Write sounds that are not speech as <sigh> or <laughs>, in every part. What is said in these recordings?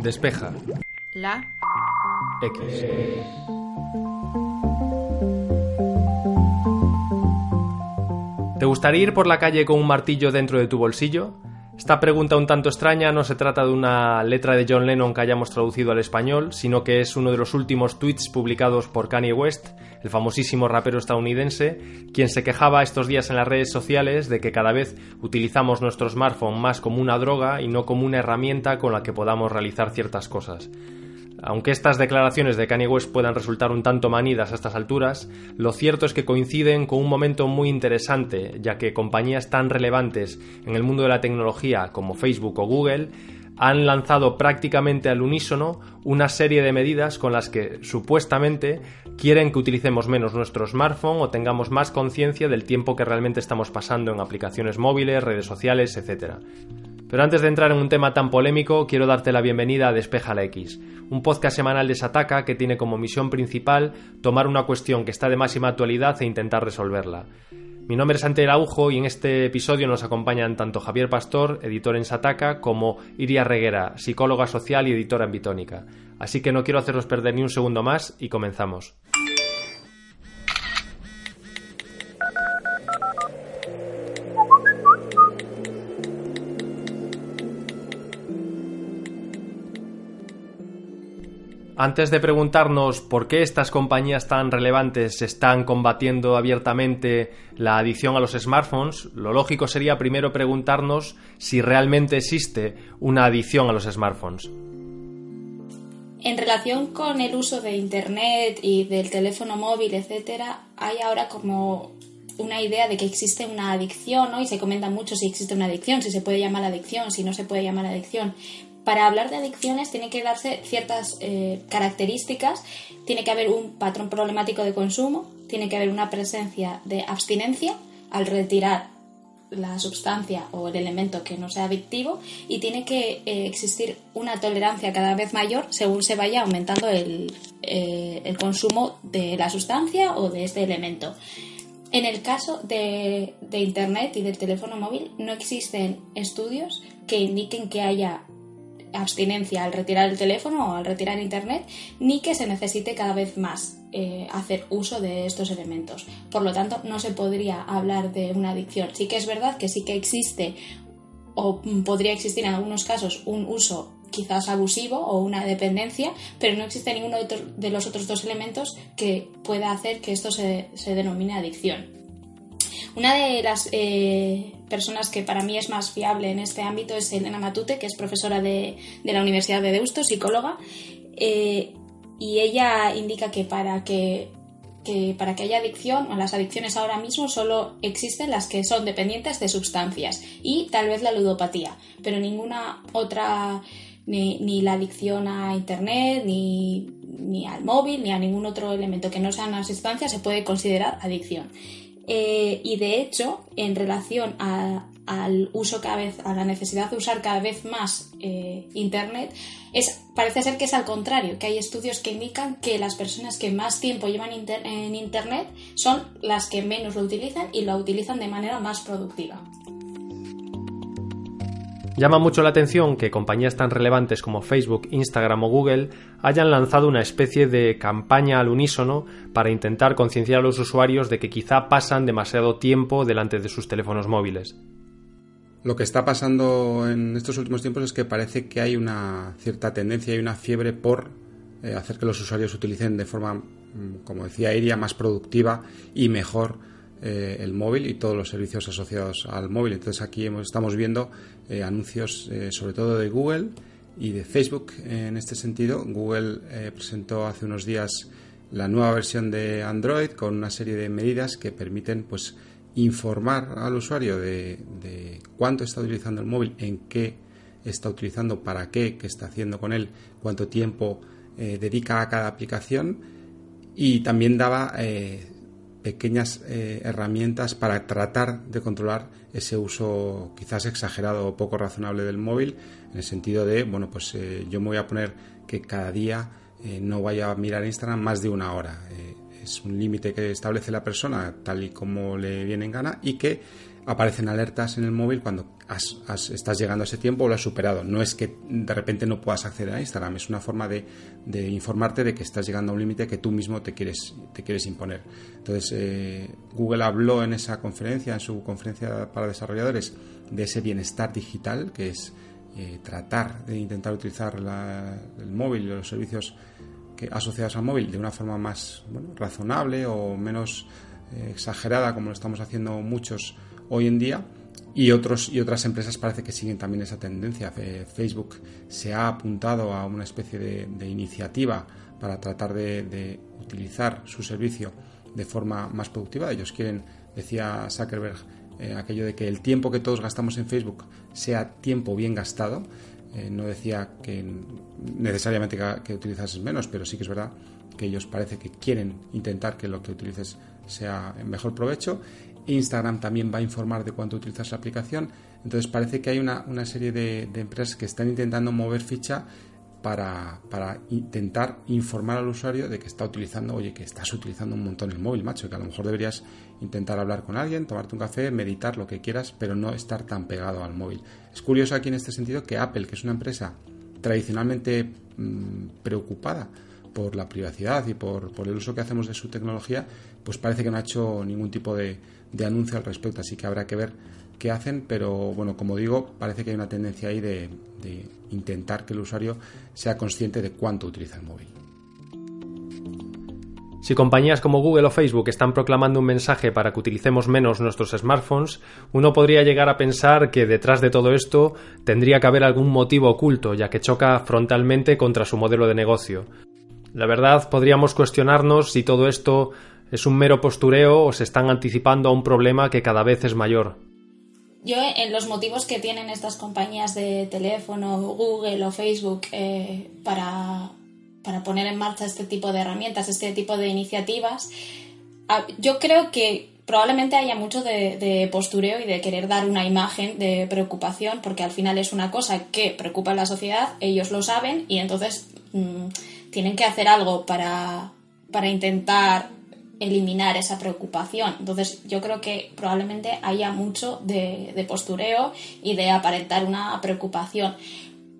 Despeja. La. X. ¿Te gustaría ir por la calle con un martillo dentro de tu bolsillo? Esta pregunta un tanto extraña no se trata de una letra de John Lennon que hayamos traducido al español, sino que es uno de los últimos tweets publicados por Kanye West, el famosísimo rapero estadounidense, quien se quejaba estos días en las redes sociales de que cada vez utilizamos nuestro smartphone más como una droga y no como una herramienta con la que podamos realizar ciertas cosas. Aunque estas declaraciones de Kanye West puedan resultar un tanto manidas a estas alturas, lo cierto es que coinciden con un momento muy interesante, ya que compañías tan relevantes en el mundo de la tecnología como Facebook o Google han lanzado prácticamente al unísono una serie de medidas con las que supuestamente quieren que utilicemos menos nuestro smartphone o tengamos más conciencia del tiempo que realmente estamos pasando en aplicaciones móviles, redes sociales, etc. Pero antes de entrar en un tema tan polémico, quiero darte la bienvenida a Despeja la X, un podcast semanal de Sataka que tiene como misión principal tomar una cuestión que está de máxima actualidad e intentar resolverla. Mi nombre es Ante Aujo y en este episodio nos acompañan tanto Javier Pastor, editor en Sataka, como Iria Reguera, psicóloga social y editora en Bitónica. Así que no quiero haceros perder ni un segundo más y comenzamos. Antes de preguntarnos por qué estas compañías tan relevantes están combatiendo abiertamente la adicción a los smartphones, lo lógico sería primero preguntarnos si realmente existe una adicción a los smartphones. En relación con el uso de Internet y del teléfono móvil, etcétera, hay ahora como una idea de que existe una adicción, ¿no? Y se comenta mucho si existe una adicción, si se puede llamar adicción, si no se puede llamar adicción para hablar de adicciones tiene que darse ciertas eh, características, tiene que haber un patrón problemático de consumo, tiene que haber una presencia de abstinencia al retirar la sustancia o el elemento que no sea adictivo y tiene que eh, existir una tolerancia cada vez mayor según se vaya aumentando el, eh, el, consumo de la sustancia o de este elemento. En el caso de Internet y del teléfono móvil no existen estudios que indiquen que haya abstinencia al retirar el teléfono o al retirar Internet, ni que se necesite cada vez más eh, hacer uso de estos elementos. Por lo tanto, no se podría hablar de una adicción. Sí que es verdad que sí que existe o podría existir en algunos casos un uso quizás abusivo o una dependencia, pero no existe ninguno de los otros dos elementos que pueda hacer que esto se, se denomine adicción. Una de las eh, personas que para mí es más fiable en este ámbito es Elena Matute, que es profesora de, la Universidad de Deusto, psicóloga, eh, y ella indica que para que, para que haya adicción, o las adicciones ahora mismo solo existen las que son dependientes de sustancias y tal vez la ludopatía, pero ninguna otra, ni, la adicción a Internet, ni, ni al móvil, ni a ningún otro elemento que no sea una sustancia se puede considerar adicción. Eh, y de hecho, en relación al uso cada vez, a la necesidad de usar cada vez más eh, Internet, parece ser que es al contrario, que hay estudios que indican que las personas que más tiempo llevan en Internet son las que menos lo utilizan y lo utilizan de manera más productiva. Llama mucho la atención que compañías tan relevantes como Facebook, Instagram o Google hayan lanzado una especie de campaña al unísono para intentar concienciar a los usuarios de que quizá pasan demasiado tiempo delante de sus teléfonos móviles. Lo que está pasando en estos últimos tiempos es que parece que hay una cierta tendencia y una fiebre por eh, hacer que los usuarios utilicen de forma, mm, como decía Iria, más productiva y mejor eh, el móvil y todos los servicios asociados al móvil. Entonces aquí estamos viendo eh, anuncios eh, sobre todo de Google y de Facebook en este sentido. Google presentó hace unos días la nueva versión de Android con una serie de medidas que permiten pues informar al usuario de, de cuánto está utilizando el móvil, en qué está utilizando, para qué, qué está haciendo con él, cuánto tiempo dedica a cada aplicación y también daba pequeñas eh, herramientas para tratar de controlar ese uso quizás exagerado o poco razonable del móvil, en el sentido de, bueno, pues eh, yo me voy a poner que cada día eh, no vaya a mirar Instagram más de una hora. es un límite que establece la persona tal y como le viene en gana y que aparecen alertas en el móvil cuando estás llegando a ese tiempo o lo has superado. No es que de repente no puedas acceder a Instagram, es una forma de, informarte de que estás llegando a un límite que tú mismo te quieres, te quieres imponer. Entonces, eh, Google habló en esa conferencia, en su conferencia para desarrolladores, de ese bienestar digital, que es eh, tratar de intentar utilizar el móvil y los servicios asociados al móvil de una forma más razonable o menos eh, exagerada, como lo estamos haciendo muchos hoy en día y, otros, y otras empresas parece que siguen también esa tendencia. Facebook se ha apuntado a una especie de, iniciativa para tratar de, utilizar su servicio de forma más productiva. Ellos quieren, decía Zuckerberg, eh, aquello de que el tiempo que todos gastamos en Facebook sea tiempo bien gastado. Eh, no decía que necesariamente que, que utilizases menos, pero sí que es verdad que ellos parece que quieren intentar que lo que utilices sea en mejor provecho Instagram también va a informar de cuánto utilizas la aplicación. Entonces parece que hay una, serie de, empresas que están intentando mover ficha para, intentar informar al usuario de que está utilizando, oye, que estás utilizando un montón el móvil, macho, que a lo mejor deberías intentar hablar con alguien, tomarte un café, meditar, lo que quieras, pero no estar tan pegado al móvil. Es curioso aquí en este sentido que Apple, que es una empresa tradicionalmente mm, preocupada por la privacidad y por, el uso que hacemos de su tecnología, pues parece que no ha hecho ningún tipo de anuncio al respecto, así que habrá que ver qué hacen, pero bueno, como digo, parece que hay una tendencia ahí de, intentar que el usuario sea consciente de cuánto utiliza el móvil. Si compañías como Google o Facebook están proclamando un mensaje para que utilicemos menos nuestros smartphones, uno podría llegar a pensar que detrás de todo esto tendría que haber algún motivo oculto, ya que choca frontalmente contra su modelo de negocio. La verdad, podríamos cuestionarnos si todo esto ¿Es un mero postureo o se están anticipando a un problema que cada vez es mayor? Yo en los motivos que tienen estas compañías de teléfono, Google o Facebook eh, para, poner en marcha este tipo de herramientas, este tipo de iniciativas, yo creo que probablemente haya mucho de, postureo y de querer dar una imagen de preocupación, porque al final es una cosa que preocupa a la sociedad, ellos lo saben y entonces mm, tienen que hacer algo para, para intentar eliminar esa preocupación. Entonces yo creo que probablemente haya mucho de, postureo y de aparentar una preocupación.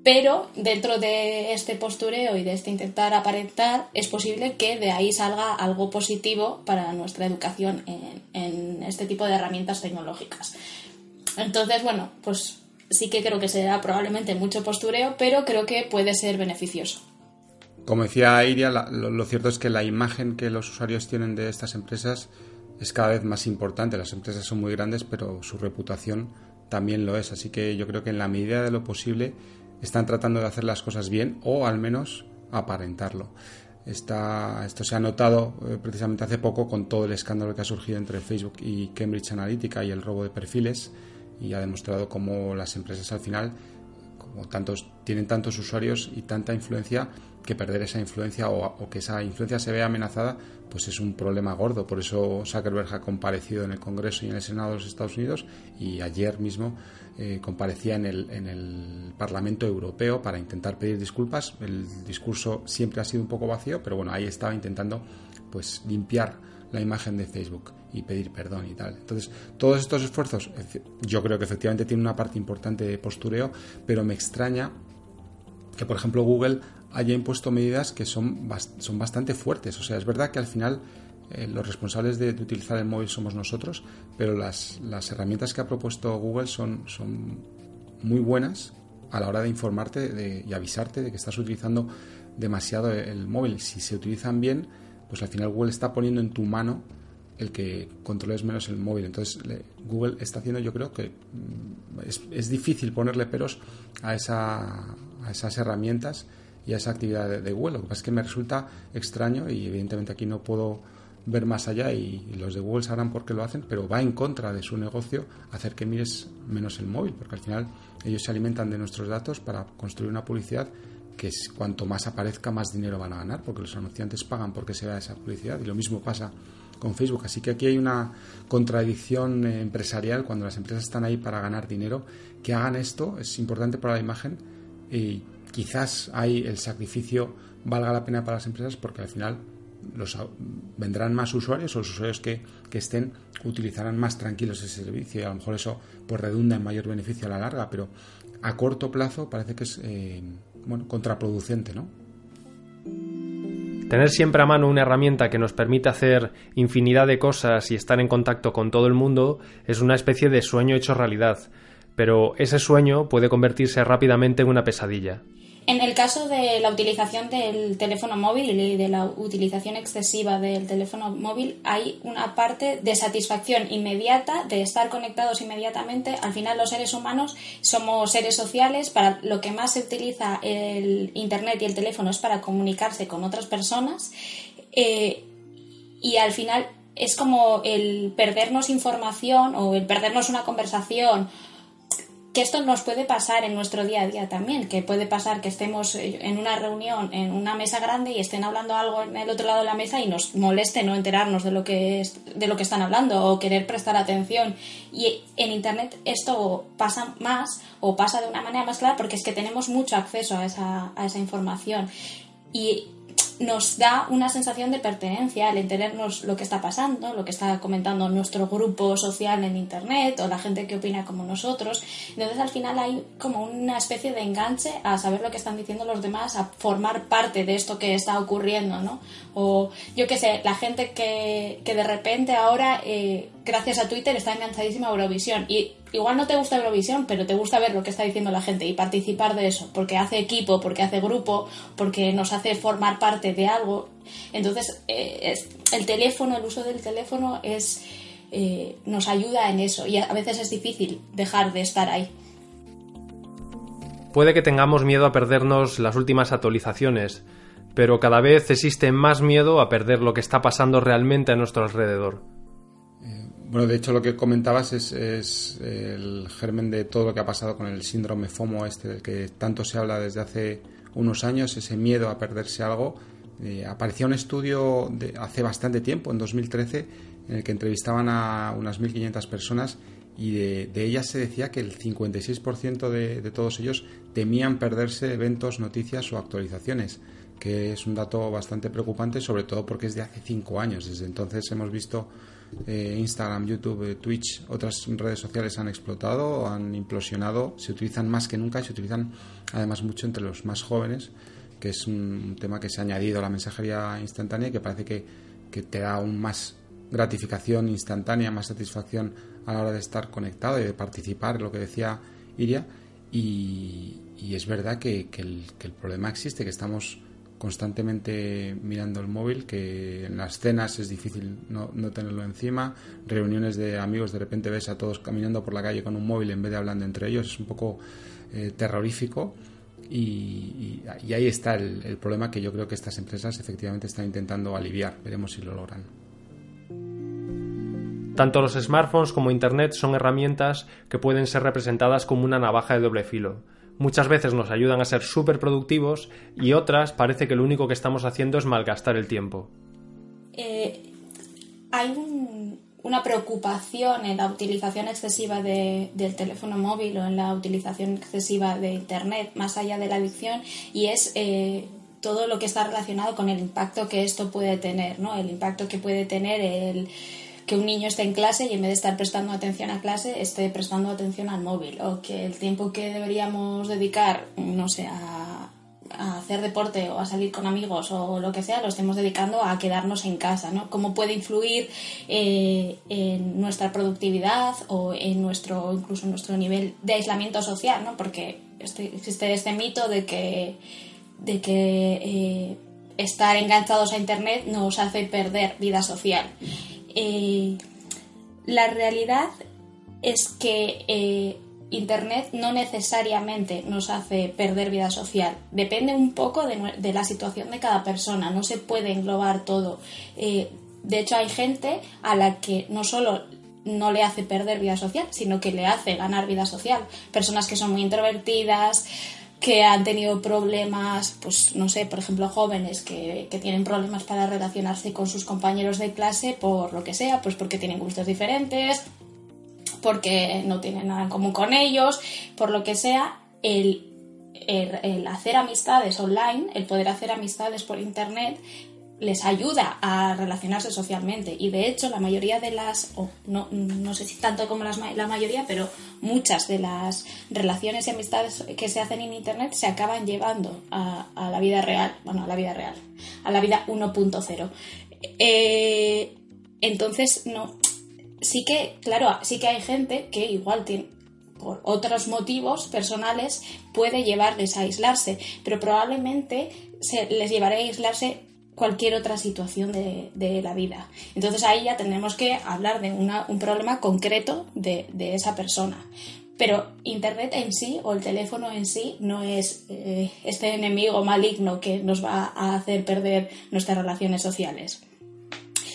Pero dentro de este postureo y de este intentar aparentar, es posible que de ahí salga algo positivo para nuestra educación en, en este tipo de herramientas tecnológicas. Entonces, bueno, pues sí que creo que será probablemente mucho postureo, pero creo que puede ser beneficioso. Como decía Iria, lo, cierto es que la imagen que los usuarios tienen de estas empresas es cada vez más importante. Las empresas son muy grandes, pero su reputación también lo es. Así que yo creo que en la medida de lo posible están tratando de hacer las cosas bien o al menos aparentarlo. esto se ha notado eh, precisamente hace poco con todo el escándalo que ha surgido entre Facebook y Cambridge Analytica y el robo de perfiles y ha demostrado cómo las empresas al final como tantos, tienen tantos usuarios y tanta influencia que perder esa influencia o, que esa influencia se vea amenazada, pues es un problema gordo. Por eso Zuckerberg ha comparecido en el Congreso y en el Senado de los Estados Unidos y ayer mismo eh, comparecía en el, en el Parlamento Europeo para intentar pedir disculpas. El discurso siempre ha sido un poco vacío, pero bueno, ahí estaba intentando pues limpiar la imagen de Facebook y pedir perdón y tal. Entonces, todos estos esfuerzos, yo creo que efectivamente tienen una parte importante de postureo, pero me extraña que, por ejemplo, Google haya impuesto medidas que son, son bastante fuertes. O sea, es verdad que al final eh, los responsables de, utilizar el móvil somos nosotros, pero las, las herramientas que ha propuesto Google son, son muy buenas a la hora de informarte y avisarte de que estás utilizando demasiado el móvil. Si se utilizan bien, pues al final Google está poniendo en tu mano el que controles menos el móvil. Entonces Google está haciendo, yo creo que mm, es, es difícil ponerle peros a, esa, a esas herramientas y a esa actividad de, Google. Lo que pasa es que me resulta extraño y evidentemente aquí no puedo ver más allá y, los de Google sabrán por qué lo hacen, pero va en contra de su negocio hacer que mires menos el móvil, porque al final ellos se alimentan de nuestros datos para construir una publicidad que es, cuanto más aparezca, más dinero van a ganar, porque los anunciantes pagan porque se vea esa publicidad y lo mismo pasa con Facebook. Así que aquí hay una contradicción eh, empresarial cuando las empresas están ahí para ganar dinero. Que hagan esto es importante para la imagen y quizás ahí el sacrificio valga la pena para las empresas porque al final los, vendrán más usuarios o los usuarios que, estén utilizarán más tranquilos ese servicio y a lo mejor eso pues redunda en mayor beneficio a la larga, pero a corto plazo parece que es eh, bueno, contraproducente, ¿no? Tener siempre a mano una herramienta que nos permite hacer infinidad de cosas y estar en contacto con todo el mundo es una especie de sueño hecho realidad, pero ese sueño puede convertirse rápidamente en una pesadilla. En el caso de la utilización del teléfono móvil y de la utilización excesiva del teléfono móvil, hay una parte de satisfacción inmediata, de estar conectados inmediatamente. Al final los seres humanos somos seres sociales, para lo que más se utiliza el Internet y el teléfono es para comunicarse con otras personas eh, y al final es como el perdernos información o el perdernos una conversación que esto nos puede pasar en nuestro día a día también, que puede pasar que estemos eh, en una reunión, en una mesa grande y estén hablando algo en el otro lado de la mesa y nos moleste no enterarnos de lo que es, de lo que están hablando o querer prestar atención. Y en internet esto pasa más o pasa de una manera más clara porque es que tenemos mucho acceso a esa, a esa información. Y nos da una sensación de pertenencia al enterarnos lo que está pasando, lo que está comentando nuestro grupo social en Internet o la gente que opina como nosotros. Entonces al final hay como una especie de enganche a saber lo que están diciendo los demás, a formar parte de esto que está ocurriendo, ¿no? O yo qué sé, la gente que, que de repente ahora, eh, gracias a Twitter, está enganchadísima a Eurovisión. Y igual no te gusta Eurovisión, pero te gusta ver lo que está diciendo la gente y participar de eso, porque hace equipo, porque hace grupo, porque nos hace formar parte de algo. Entonces, eh, el teléfono, el uso del teléfono es eh, nos ayuda en eso y a veces es difícil dejar de estar ahí. Puede que tengamos miedo a perdernos las últimas actualizaciones, pero cada vez existe más miedo a perder lo que está pasando realmente a nuestro alrededor. Bueno, de hecho lo que comentabas es, el germen de todo lo que ha pasado con el síndrome FOMO este del que tanto se habla desde hace unos años, ese miedo a perderse algo. Eh, aparecía un estudio de hace bastante tiempo, en 2013, en el que entrevistaban a unas 1.500 personas y de, ellas se decía que el 56% de, de todos ellos temían perderse eventos, noticias o actualizaciones que es un dato bastante preocupante, sobre todo porque es de hace cinco años. Desde entonces hemos visto eh, Instagram, YouTube, eh, Twitch, otras redes sociales han explotado, han implosionado, se utilizan más que nunca se utilizan además mucho entre los más jóvenes, que es un tema que se ha añadido a la mensajería instantánea y que parece que, te da aún más gratificación instantánea, más satisfacción a la hora de estar conectado y de participar, lo que decía Iria. Y, es verdad que, que el problema existe, que estamos constantemente mirando el móvil, que en las cenas es difícil no, tenerlo encima, reuniones de amigos, de repente ves a todos caminando por la calle con un móvil en vez de hablando entre ellos, es un poco eh, terrorífico. Y, ahí está el problema que yo creo que estas empresas efectivamente están intentando aliviar, veremos si lo logran. Tanto los smartphones como Internet son herramientas que pueden ser representadas como una navaja de doble filo muchas veces nos ayudan a ser súper productivos y otras parece que lo único que estamos haciendo es malgastar el tiempo. Eh, hay una preocupación en la utilización excesiva del teléfono móvil o en la utilización excesiva de Internet, más allá de la adicción, y es eh, todo lo que está relacionado con el impacto que esto puede tener, ¿no? El impacto que puede tener el que un niño esté en clase y en vez de estar prestando atención a clase esté prestando atención al móvil o que el tiempo que deberíamos dedicar, no sé, a, hacer deporte o a salir con amigos o lo que sea, lo estemos dedicando a quedarnos en casa, ¿no? Cómo puede influir eh, en nuestra productividad o en nuestro, incluso en nuestro nivel de aislamiento social, ¿no? Porque este, existe este mito de que, de que eh, estar enganchados a Internet nos hace perder vida social. Eh, la realidad es que eh, Internet no necesariamente nos hace perder vida social. Depende un poco de, la situación de cada persona, no se puede englobar todo. Eh, de hecho, hay gente a la que no solo no le hace perder vida social, sino que le hace ganar vida social. Personas que son muy introvertidas, que han tenido problemas, pues no sé, por ejemplo, jóvenes que, tienen problemas para relacionarse con sus compañeros de clase por lo que sea, pues porque tienen gustos diferentes, porque no tienen nada en común con ellos, por lo que sea, el, el, hacer amistades online, el poder hacer amistades por internet, les ayuda a relacionarse socialmente y de hecho la mayoría de las, no, no, sé si tanto como las, la mayoría, pero muchas de las relaciones y amistades que se hacen en Internet se acaban llevando a, a la vida real, bueno, a la vida real, a la vida 1.0. Eh, entonces, no, sí que, claro, sí que hay gente que igual tiene, por otros motivos personales puede llevarles a aislarse, pero probablemente se les llevará a aislarse cualquier otra situación de, la vida. Entonces ahí ya tendremos que hablar de un problema concreto de, esa persona. Pero Internet en sí o el teléfono en sí no es eh, este enemigo maligno que nos va a hacer perder nuestras relaciones sociales.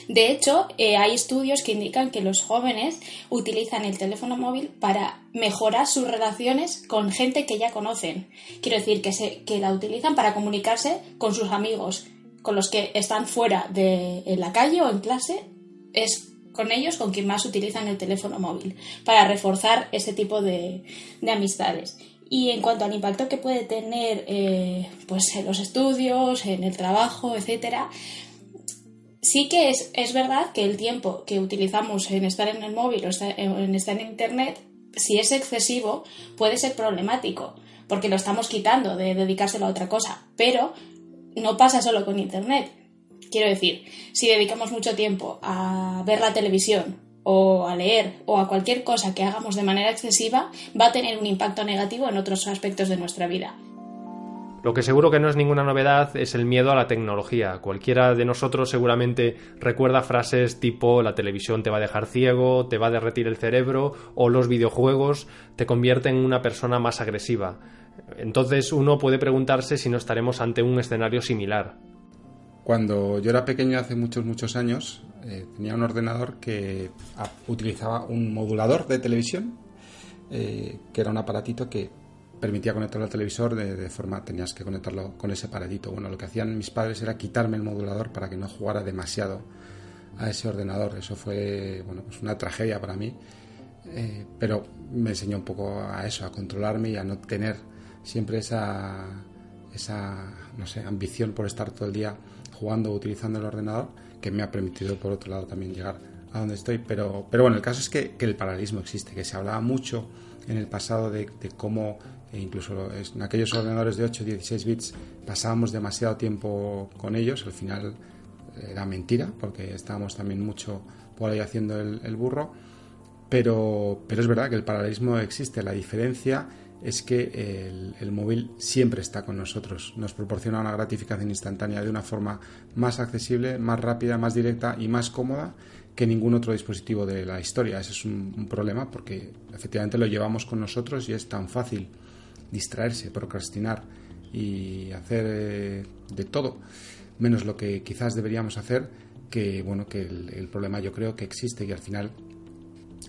De hecho, eh, hay estudios que indican que los jóvenes utilizan el teléfono móvil para mejorar sus relaciones con gente que ya conocen. Quiero decir, que la utilizan para comunicarse con sus amigos, con los que están fuera de en la calle o en clase, es con ellos con quien más utilizan el teléfono móvil, para reforzar ese tipo de, amistades. Y en cuanto al impacto que puede tener eh, pues en los estudios, en el trabajo, etcétera, sí que es, es, verdad que el tiempo que utilizamos en estar en el móvil o en estar en internet, si es excesivo, puede ser problemático, porque lo estamos quitando de dedicárselo a otra cosa. Pero no pasa solo con Internet. Quiero decir, si dedicamos mucho tiempo a ver la televisión o a leer o a cualquier cosa que hagamos de manera excesiva, va a tener un impacto negativo en otros aspectos de nuestra vida. Lo que seguro que no es ninguna novedad es el miedo a la tecnología. Cualquiera de nosotros seguramente recuerda frases tipo la televisión te va a dejar ciego, te va a derretir el cerebro o los videojuegos te convierten en una persona más agresiva. Entonces uno puede preguntarse si no estaremos ante un escenario similar. Cuando yo era pequeño hace muchos, muchos años, eh, tenía un ordenador que utilizaba un modulador de televisión, eh, que era un aparatito que permitía conectarlo al televisor de, forma, tenías que conectarlo con ese aparatito. Bueno, lo que hacían mis padres era quitarme el modulador para que no jugara demasiado a ese ordenador. Eso fue, bueno, pues una tragedia para mí, eh, pero me enseñó un poco a eso, a controlarme y a no tener siempre esa, esa no sé, ambición por estar todo el día jugando o utilizando el ordenador, que me ha permitido por otro lado también llegar a donde estoy. Pero, pero bueno, el caso es que, el paralelismo existe, que se hablaba mucho en el pasado de, cómo e incluso en aquellos ordenadores de 8 16 bits pasábamos demasiado tiempo con ellos, al final era mentira, porque estábamos también mucho por ahí haciendo el, el burro, pero, pero es verdad que el paralelismo existe, la diferencia es que el, móvil siempre está con nosotros. Nos proporciona una gratificación instantánea de una forma más accesible, más rápida, más directa y más cómoda que ningún otro dispositivo de la historia. Ese es un, problema porque efectivamente lo llevamos con nosotros y es tan fácil distraerse, procrastinar y hacer eh, de todo, menos lo que quizás deberíamos hacer, que bueno, que el, problema yo creo que existe y al final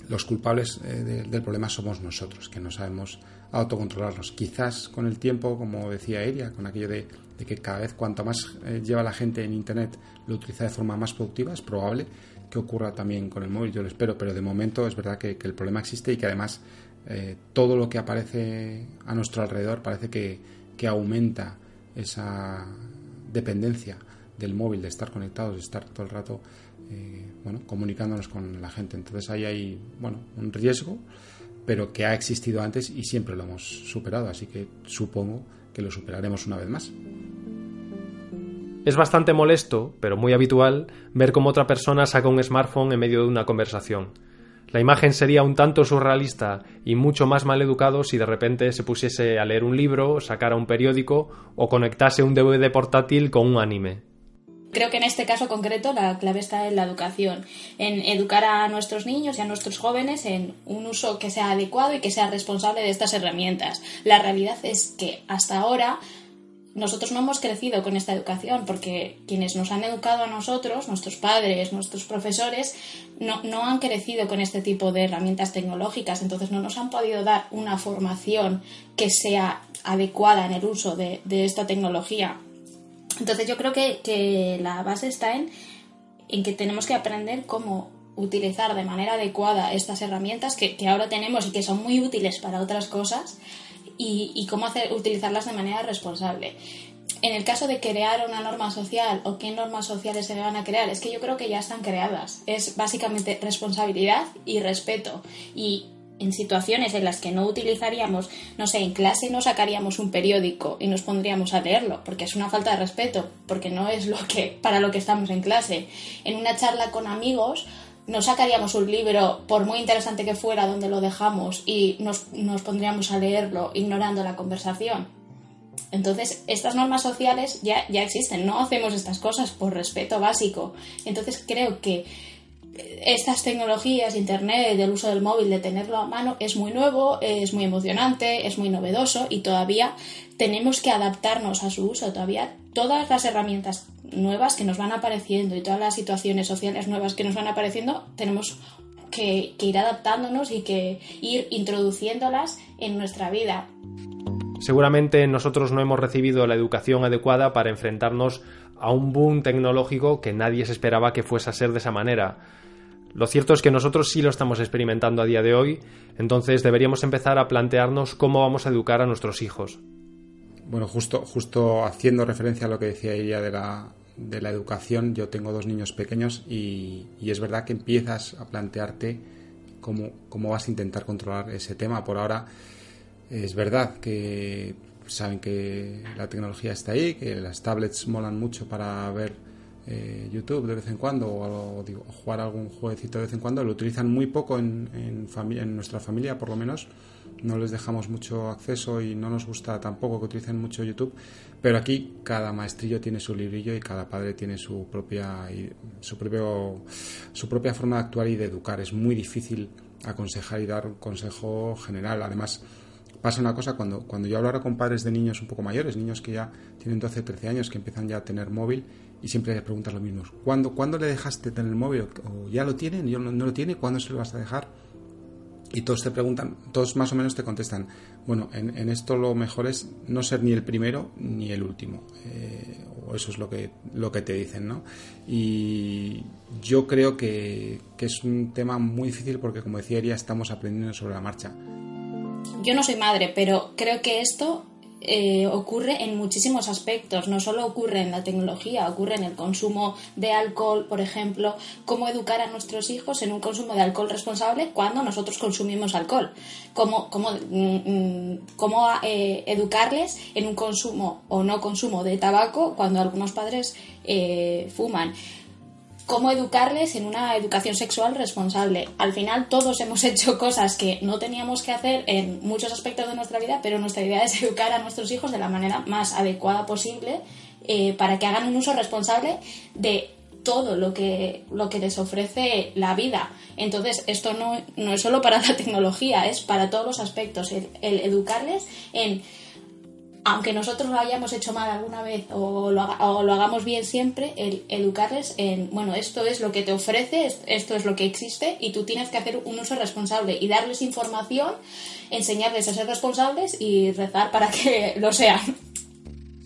los culpables eh, del problema somos nosotros, que no sabemos autocontrolarnos. Quizás con el tiempo, como decía ella, con aquello de, que cada vez cuanto más eh, lleva la gente en Internet lo utiliza de forma más productiva, es probable que ocurra también con el móvil, yo lo espero, pero de momento es verdad que, el problema existe y que además eh, todo lo que aparece a nuestro alrededor parece que, aumenta esa dependencia del móvil, de estar conectados, de estar todo el rato eh, bueno, comunicándonos con la gente. Entonces ahí hay bueno, un riesgo pero que ha existido antes y siempre lo hemos superado, así que supongo que lo superaremos una vez más. Es bastante molesto, pero muy habitual, ver cómo otra persona saca un smartphone en medio de una conversación. La imagen sería un tanto surrealista y mucho más mal educado si de repente se pusiese a leer un libro, sacara un periódico o conectase un DVD portátil con un anime. Creo que en este caso concreto la clave está en la educación, en educar a nuestros niños y a nuestros jóvenes en un uso que sea adecuado y que sea responsable de estas herramientas. La realidad es que hasta ahora nosotros no hemos crecido con esta educación porque quienes nos han educado a nosotros, nuestros padres, nuestros profesores, no, han crecido con este tipo de herramientas tecnológicas, entonces no nos han podido dar una formación que sea adecuada en el uso de esta tecnología entonces yo creo que, la base está en, que tenemos que aprender cómo utilizar de manera adecuada estas herramientas que, ahora tenemos y que son muy útiles para otras cosas y, cómo hacer, utilizarlas de manera responsable. en el caso de crear una norma social o qué normas sociales se van a crear, es que yo creo que ya están creadas. Es básicamente responsabilidad y respeto. Y en situaciones en las que no utilizaríamos, no sé, en clase no sacaríamos un periódico y nos pondríamos a leerlo, porque es una falta de respeto, porque no es lo que para lo que estamos en clase. En una charla con amigos no sacaríamos un libro, por muy interesante que fuera, donde lo dejamos y nos, nos pondríamos a leerlo ignorando la conversación. Entonces, estas normas sociales ya, ya existen, no hacemos estas cosas por respeto básico. Entonces, creo que estas tecnologías, Internet, el uso del móvil, de tenerlo a mano, es muy nuevo, es muy emocionante, es muy novedoso y todavía tenemos que adaptarnos a su uso. Todavía todas las herramientas nuevas que nos van apareciendo y todas las situaciones sociales nuevas que nos van apareciendo, tenemos que, ir adaptándonos y que ir introduciéndolas en nuestra vida. Seguramente nosotros no hemos recibido la educación adecuada para enfrentarnos a un boom tecnológico que nadie se esperaba que fuese a ser de esa manera. Lo cierto es que nosotros sí lo estamos experimentando a día de hoy, entonces deberíamos empezar a plantearnos cómo vamos a educar a nuestros hijos. Bueno, justo, justo haciendo referencia a lo que decía ella de la, de la educación, yo tengo dos niños pequeños y, es verdad que empiezas a plantearte cómo, cómo vas a intentar controlar ese tema. Por ahora es verdad que saben que la tecnología está ahí, que las tablets molan mucho para ver eh, YouTube de vez en cuando o, jugar algún jueguecito de vez en cuando. Lo utilizan muy poco en, en, nuestra familia, por lo menos. No les dejamos mucho acceso y no nos gusta tampoco que utilicen mucho YouTube. Pero aquí cada maestrillo tiene su librillo y cada padre tiene su propia, su, propio, su propia forma de actuar y de educar. Es muy difícil aconsejar y dar un consejo general. Además, pasa una cosa cuando, cuando yo hablo con padres de niños un poco mayores, niños que ya tienen 12, 13 años, que empiezan ya a tener móvil y siempre les preguntas lo mismo. ¿Cuándo, ¿Cuándo le dejaste tener el móvil? ¿O ya lo tienen? ¿No, no lo tiene? ¿Cuándo se lo vas a dejar? Y todos te preguntan, todos más o menos te contestan, bueno, en, esto lo mejor es no ser ni el primero ni el último. Eh, o eso es lo que, lo que te dicen, ¿no? Y yo creo que, que es un tema muy difícil porque, como decía Eria, estamos aprendiendo sobre la marcha. Yo no soy madre, pero creo que esto eh, ocurre en muchísimos aspectos, no solo ocurre en la tecnología, ocurre en el consumo de alcohol, por ejemplo, cómo educar a nuestros hijos en un consumo de alcohol responsable cuando nosotros consumimos alcohol, cómo, cómo, mm, mm, cómo eh, educarles en un consumo o no consumo de tabaco cuando algunos padres eh, fuman cómo educarles en una educación sexual responsable. Al final todos hemos <laughs> hecho cosas que no teníamos que hacer en muchos aspectos de nuestra vida, pero nuestra idea es <laughs> educar a nuestros hijos de la manera más adecuada posible eh, para que hagan un uso responsable de todo lo que, lo que les ofrece la vida. Entonces, esto no, no es solo para <laughs> la tecnología, es para todos los aspectos. el educarles en aunque nosotros lo hayamos hecho mal alguna vez o lo, hagamos bien siempre, el educarles en, bueno, esto es lo que te ofrece, esto es lo que existe y tú tienes que hacer un uso responsable y darles información, enseñarles a ser responsables y rezar para que <laughs> lo sean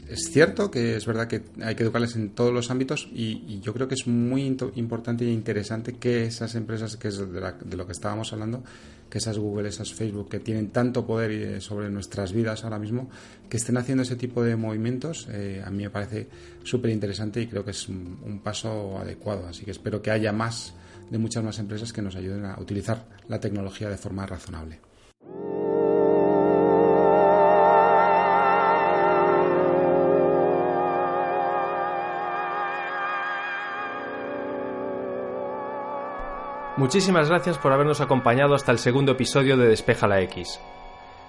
es cierto que es verdad que hay que educarles en todos los ámbitos y, yo creo que es muy importante e interesante que esas empresas, que es de, lo que estábamos hablando, que esas Google, esas Facebook, que tienen tanto poder eh, sobre nuestras vidas ahora mismo, que estén haciendo ese tipo de movimientos, eh, a mí me parece súper interesante y creo que es un paso adecuado. Así que espero que haya más de muchas más empresas que nos ayuden a utilizar la tecnología de forma razonable. Muchísimas gracias por habernos acompañado hasta el segundo episodio de Despeja la X.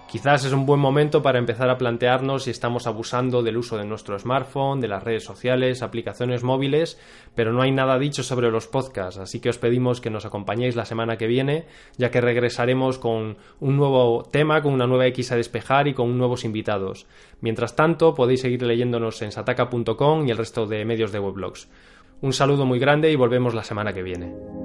Quizás es un buen momento para empezar a plantearnos si estamos abusando del uso de nuestro smartphone, de las redes sociales, aplicaciones móviles, pero no hay nada dicho sobre los podcasts, así que os pedimos que nos acompañéis la semana que viene, ya que regresaremos con un nuevo tema, con una nueva X a despejar y con nuevos invitados. Mientras tanto, podéis seguir leyéndonos en sataka.com y el resto de medios de weblogs. Un saludo muy grande y volvemos la semana que viene.